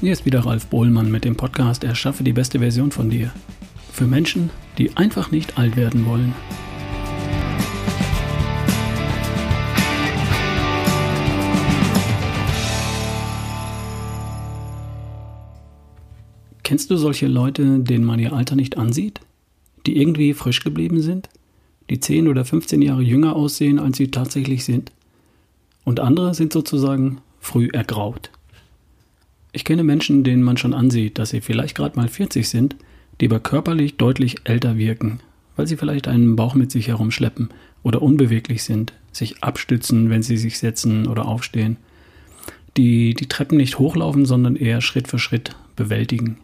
Hier ist wieder Ralf Bohlmann mit dem Podcast Erschaffe die beste Version von dir. Für Menschen, die einfach nicht alt werden wollen. Kennst du solche Leute, denen man ihr Alter nicht ansieht? Die irgendwie frisch geblieben sind? Die 10 oder 15 Jahre jünger aussehen, als sie tatsächlich sind? Und andere sind sozusagen früh ergraut. Ich kenne Menschen, denen man schon ansieht, dass sie vielleicht gerade mal 40 sind, die aber körperlich deutlich älter wirken, weil sie vielleicht einen Bauch mit sich herumschleppen oder unbeweglich sind, sich abstützen, wenn sie sich setzen oder aufstehen, die die Treppen nicht hochlaufen, sondern eher Schritt für Schritt bewältigen.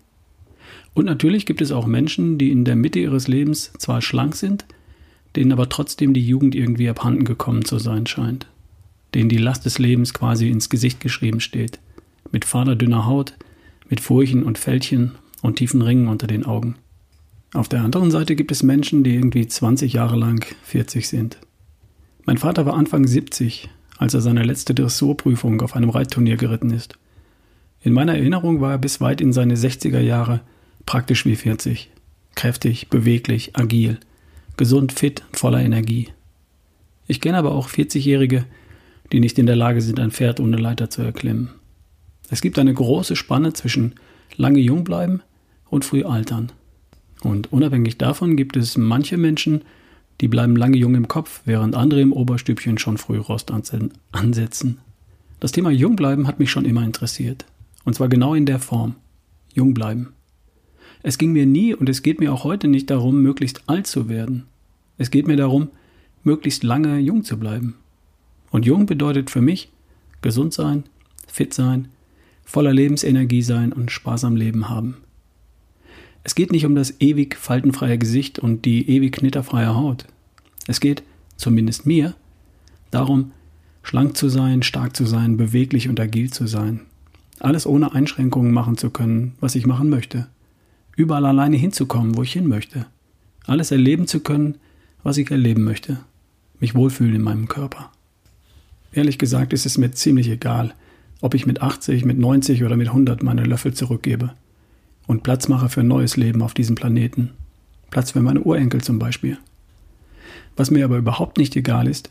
Und natürlich gibt es auch Menschen, die in der Mitte ihres Lebens zwar schlank sind, denen aber trotzdem die Jugend irgendwie abhanden gekommen zu sein scheint, denen die Last des Lebens quasi ins Gesicht geschrieben steht mit fahler dünner Haut, mit Furchen und Fältchen und tiefen Ringen unter den Augen. Auf der anderen Seite gibt es Menschen, die irgendwie 20 Jahre lang 40 sind. Mein Vater war Anfang 70, als er seine letzte Dressurprüfung auf einem Reitturnier geritten ist. In meiner Erinnerung war er bis weit in seine 60er Jahre praktisch wie 40. Kräftig, beweglich, agil, gesund, fit, voller Energie. Ich kenne aber auch 40-Jährige, die nicht in der Lage sind, ein Pferd ohne Leiter zu erklimmen. Es gibt eine große Spanne zwischen lange jung bleiben und früh altern. Und unabhängig davon gibt es manche Menschen, die bleiben lange jung im Kopf, während andere im Oberstübchen schon früh Rost ansetzen. Das Thema jung bleiben hat mich schon immer interessiert. Und zwar genau in der Form. Jung bleiben. Es ging mir nie und es geht mir auch heute nicht darum, möglichst alt zu werden. Es geht mir darum, möglichst lange jung zu bleiben. Und jung bedeutet für mich gesund sein, fit sein, voller Lebensenergie sein und Spaß am Leben haben. Es geht nicht um das ewig faltenfreie Gesicht und die ewig knitterfreie Haut. Es geht, zumindest mir, darum, schlank zu sein, stark zu sein, beweglich und agil zu sein. Alles ohne Einschränkungen machen zu können, was ich machen möchte. Überall alleine hinzukommen, wo ich hin möchte. Alles erleben zu können, was ich erleben möchte. Mich wohlfühlen in meinem Körper. Ehrlich gesagt ist es mir ziemlich egal, ob ich mit 80, mit 90 oder mit 100 meine Löffel zurückgebe und Platz mache für ein neues Leben auf diesem Planeten. Platz für meine Urenkel zum Beispiel. Was mir aber überhaupt nicht egal ist,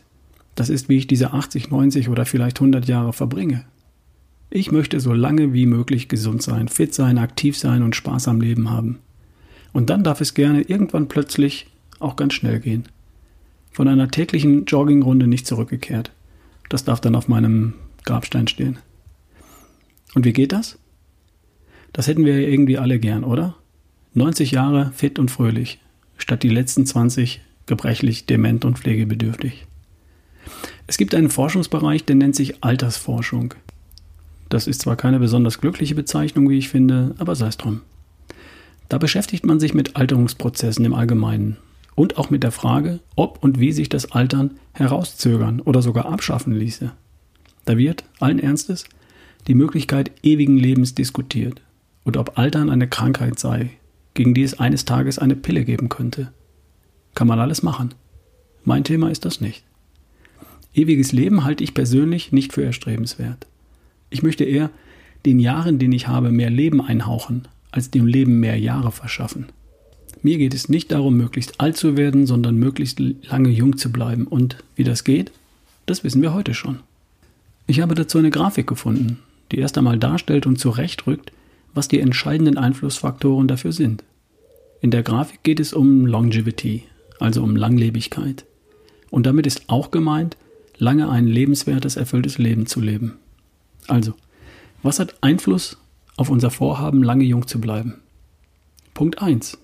das ist, wie ich diese 80, 90 oder vielleicht 100 Jahre verbringe. Ich möchte so lange wie möglich gesund sein, fit sein, aktiv sein und Spaß am Leben haben. Und dann darf es gerne irgendwann plötzlich auch ganz schnell gehen. Von einer täglichen Joggingrunde nicht zurückgekehrt. Das darf dann auf meinem Grabstein stehen. Und wie geht das? Das hätten wir ja irgendwie alle gern, oder? 90 Jahre fit und fröhlich, statt die letzten 20 gebrechlich, dement und pflegebedürftig. Es gibt einen Forschungsbereich, der nennt sich Altersforschung. Das ist zwar keine besonders glückliche Bezeichnung, wie ich finde, aber sei es drum. Da beschäftigt man sich mit Alterungsprozessen im Allgemeinen und auch mit der Frage, ob und wie sich das Altern herauszögern oder sogar abschaffen ließe. Da wird, allen Ernstes, die Möglichkeit ewigen Lebens diskutiert und ob Altern eine Krankheit sei, gegen die es eines Tages eine Pille geben könnte. Kann man alles machen. Mein Thema ist das nicht. Ewiges Leben halte ich persönlich nicht für erstrebenswert. Ich möchte eher den Jahren, den ich habe, mehr Leben einhauchen, als dem Leben mehr Jahre verschaffen. Mir geht es nicht darum, möglichst alt zu werden, sondern möglichst lange jung zu bleiben. Und wie das geht, das wissen wir heute schon. Ich habe dazu eine Grafik gefunden, die erst einmal darstellt und zurechtrückt, was die entscheidenden Einflussfaktoren dafür sind. In der Grafik geht es um Longevity, also um Langlebigkeit. Und damit ist auch gemeint, lange ein lebenswertes, erfülltes Leben zu leben. Also, was hat Einfluss auf unser Vorhaben, lange jung zu bleiben? Punkt 1.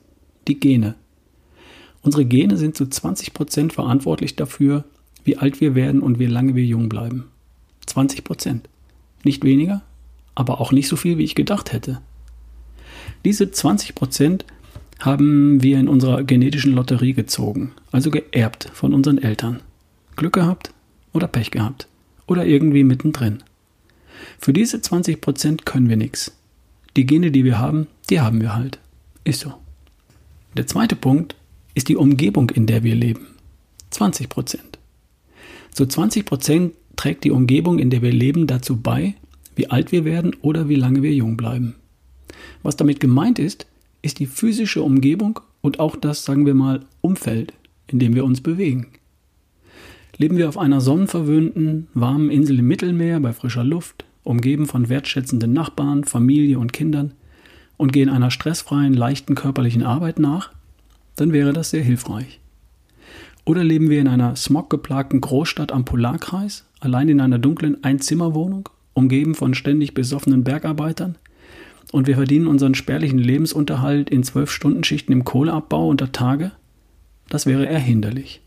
Die Gene. Unsere Gene sind zu 20% verantwortlich dafür, wie alt wir werden und wie lange wir jung bleiben. 20% nicht weniger, aber auch nicht so viel, wie ich gedacht hätte. Diese 20 Prozent haben wir in unserer genetischen Lotterie gezogen, also geerbt von unseren Eltern. Glück gehabt oder Pech gehabt oder irgendwie mittendrin. Für diese 20 Prozent können wir nichts. Die Gene, die wir haben, die haben wir halt. Ist so. Der zweite Punkt ist die Umgebung, in der wir leben. 20 Prozent. Zu 20 Prozent trägt die Umgebung, in der wir leben, dazu bei, wie alt wir werden oder wie lange wir jung bleiben. Was damit gemeint ist, ist die physische Umgebung und auch das, sagen wir mal, Umfeld, in dem wir uns bewegen. Leben wir auf einer sonnenverwöhnten, warmen Insel im Mittelmeer bei frischer Luft, umgeben von wertschätzenden Nachbarn, Familie und Kindern und gehen einer stressfreien, leichten körperlichen Arbeit nach, dann wäre das sehr hilfreich. Oder leben wir in einer smoggeplagten Großstadt am Polarkreis, allein in einer dunklen Einzimmerwohnung, umgeben von ständig besoffenen Bergarbeitern, und wir verdienen unseren spärlichen Lebensunterhalt in zwölf Stunden Schichten im Kohleabbau unter Tage? Das wäre eher hinderlich.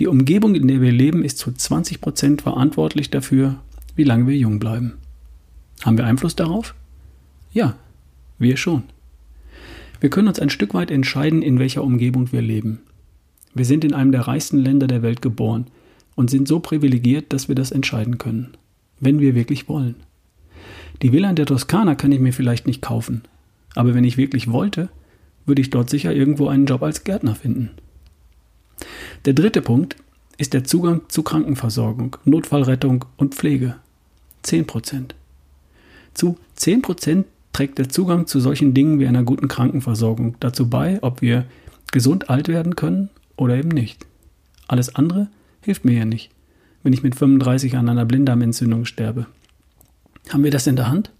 Die Umgebung, in der wir leben, ist zu 20 Prozent verantwortlich dafür, wie lange wir jung bleiben. Haben wir Einfluss darauf? Ja, wir schon. Wir können uns ein Stück weit entscheiden, in welcher Umgebung wir leben. Wir sind in einem der reichsten Länder der Welt geboren und sind so privilegiert, dass wir das entscheiden können, wenn wir wirklich wollen. Die Villa in der Toskana kann ich mir vielleicht nicht kaufen, aber wenn ich wirklich wollte, würde ich dort sicher irgendwo einen Job als Gärtner finden. Der dritte Punkt ist der Zugang zu Krankenversorgung, Notfallrettung und Pflege. 10% Zu 10% trägt der Zugang zu solchen Dingen wie einer guten Krankenversorgung dazu bei, ob wir gesund alt werden können oder eben nicht. Alles andere hilft mir ja nicht, wenn ich mit 35 an einer Blinddarmentzündung sterbe. Haben wir das in der Hand?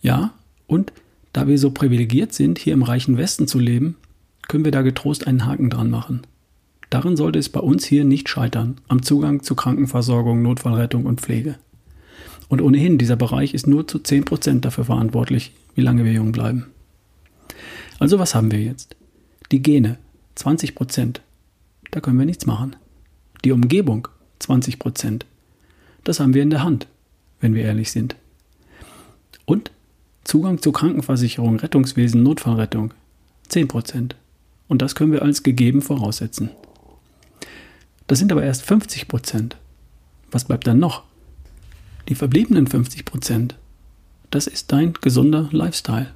Ja, und da wir so privilegiert sind, hier im reichen Westen zu leben, können wir da getrost einen Haken dran machen. Darin sollte es bei uns hier nicht scheitern, am Zugang zu Krankenversorgung, Notfallrettung und Pflege. Und ohnehin, dieser Bereich ist nur zu 10% dafür verantwortlich, wie lange wir jung bleiben. Also was haben wir jetzt? Die Gene, 20%. Da können wir nichts machen. Die Umgebung, 20%. Das haben wir in der Hand, wenn wir ehrlich sind. Und Zugang zu Krankenversicherung, Rettungswesen, Notfallrettung, 10%. Und das können wir als gegeben voraussetzen. Das sind aber erst 50 Prozent. Was bleibt dann noch? Die verbliebenen 50 Prozent, das ist dein gesunder Lifestyle.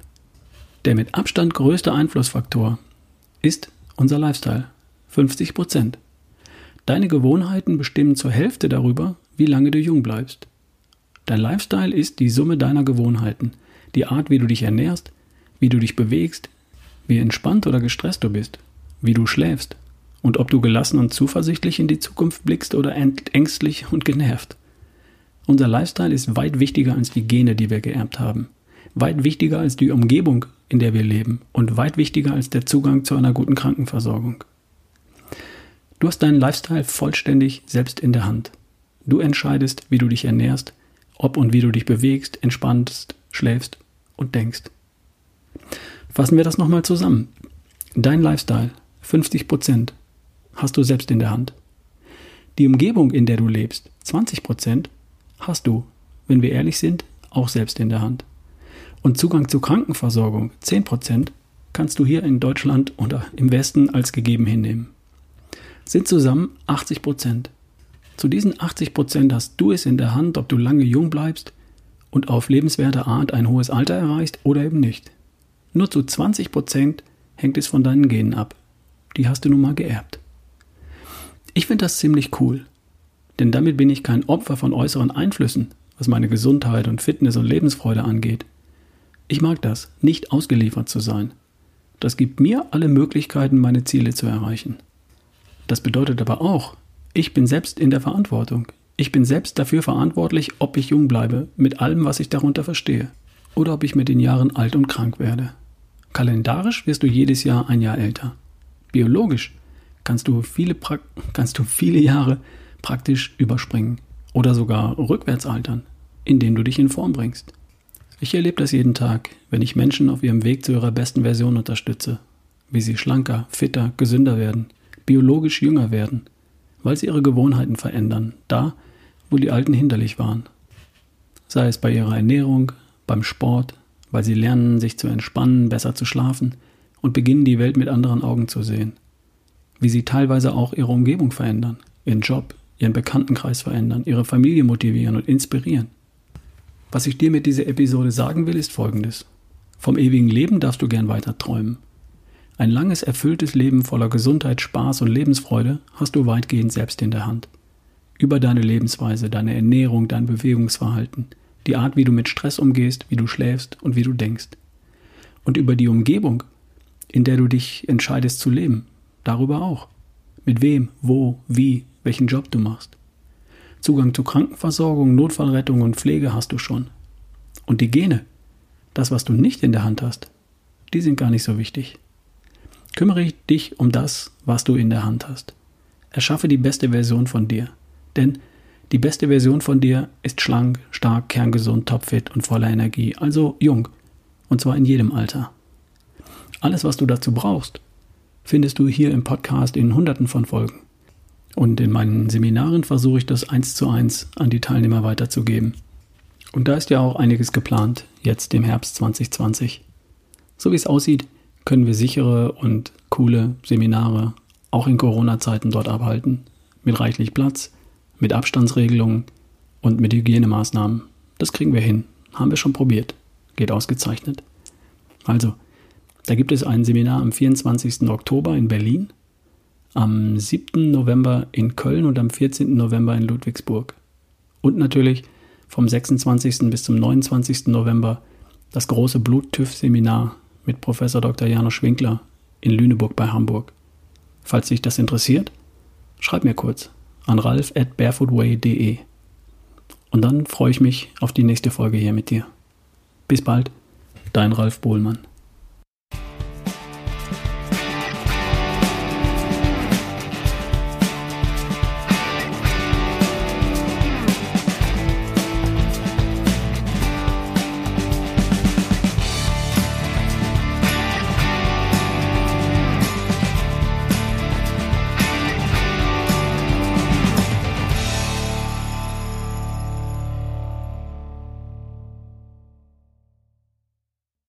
Der mit Abstand größte Einflussfaktor ist unser Lifestyle. 50 Prozent. Deine Gewohnheiten bestimmen zur Hälfte darüber, wie lange du jung bleibst. Dein Lifestyle ist die Summe deiner Gewohnheiten, die Art, wie du dich ernährst, wie du dich bewegst, wie entspannt oder gestresst du bist, wie du schläfst, und ob du gelassen und zuversichtlich in die Zukunft blickst oder ängstlich und genervt. Unser Lifestyle ist weit wichtiger als die Gene, die wir geerbt haben, weit wichtiger als die Umgebung, in der wir leben und weit wichtiger als der Zugang zu einer guten Krankenversorgung. Du hast deinen Lifestyle vollständig selbst in der Hand. Du entscheidest, wie du dich ernährst, ob und wie du dich bewegst, entspannst, schläfst und denkst. Fassen wir das nochmal zusammen. Dein Lifestyle, 50 Prozent, hast du selbst in der Hand. Die Umgebung, in der du lebst, 20 Prozent, hast du, wenn wir ehrlich sind, auch selbst in der Hand. Und Zugang zur Krankenversorgung, 10 Prozent, kannst du hier in Deutschland oder im Westen als gegeben hinnehmen. Sind zusammen 80 Prozent. Zu diesen 80 Prozent hast du es in der Hand, ob du lange jung bleibst und auf lebenswerte Art ein hohes Alter erreichst oder eben nicht. Nur zu 20 Prozent hängt es von deinen Genen ab. Die hast du nun mal geerbt. Ich finde das ziemlich cool, denn damit bin ich kein Opfer von äußeren Einflüssen, was meine Gesundheit und Fitness und Lebensfreude angeht. Ich mag das, nicht ausgeliefert zu sein. Das gibt mir alle Möglichkeiten, meine Ziele zu erreichen. Das bedeutet aber auch, ich bin selbst in der Verantwortung. Ich bin selbst dafür verantwortlich, ob ich jung bleibe, mit allem, was ich darunter verstehe, oder ob ich mit den Jahren alt und krank werde. Kalendarisch wirst du jedes Jahr ein Jahr älter. Biologisch kannst du viele, kannst du viele Jahre praktisch überspringen oder sogar rückwärts altern, indem du dich in Form bringst. Ich erlebe das jeden Tag, wenn ich Menschen auf ihrem Weg zu ihrer besten Version unterstütze, wie sie schlanker, fitter, gesünder werden, biologisch jünger werden, weil sie ihre Gewohnheiten verändern, da, wo die alten hinderlich waren. Sei es bei ihrer Ernährung, beim Sport, weil sie lernen, sich zu entspannen, besser zu schlafen und beginnen, die Welt mit anderen Augen zu sehen wie sie teilweise auch ihre Umgebung verändern, ihren Job, ihren Bekanntenkreis verändern, ihre Familie motivieren und inspirieren. Was ich dir mit dieser Episode sagen will, ist folgendes. Vom ewigen Leben darfst du gern weiter träumen. Ein langes, erfülltes Leben voller Gesundheit, Spaß und Lebensfreude hast du weitgehend selbst in der Hand. Über deine Lebensweise, deine Ernährung, dein Bewegungsverhalten, die Art, wie du mit Stress umgehst, wie du schläfst und wie du denkst. Und über die Umgebung, in der du dich entscheidest zu leben, darüber auch. Mit wem, wo, wie, welchen Job du machst. Zugang zu Krankenversorgung, Notfallrettung und Pflege hast du schon. Und die Gene, das, was du nicht in der Hand hast, die sind gar nicht so wichtig. Kümmere dich um das, was du in der Hand hast. Erschaffe die beste Version von dir. Denn die beste Version von dir ist schlank, stark, kerngesund, topfit und voller Energie, also jung. Und zwar in jedem Alter. Alles, was du dazu brauchst, findest du hier im Podcast in hunderten von Folgen. Und in meinen Seminaren versuche ich das eins zu eins an die Teilnehmer weiterzugeben. Und da ist ja auch einiges geplant, jetzt im Herbst 2020. So wie es aussieht, können wir sichere und coole Seminare auch in Corona-Zeiten dort abhalten. Mit reichlich Platz, mit Abstandsregelungen und mit Hygienemaßnahmen. Das kriegen wir hin. Haben wir schon probiert. Geht ausgezeichnet. Also, da gibt es ein Seminar am 24. Oktober in Berlin, am 7. November in Köln und am 14. November in Ludwigsburg. Und natürlich vom 26. bis zum 29. November das große Blut-TÜV-Seminar mit Professor Dr. Janusz Winkler in Lüneburg bei Hamburg. Falls dich das interessiert, schreib mir kurz an ralf at barefootway.de. Und dann freue ich mich auf die nächste Folge hier mit dir. Bis bald, dein Ralf Bohlmann.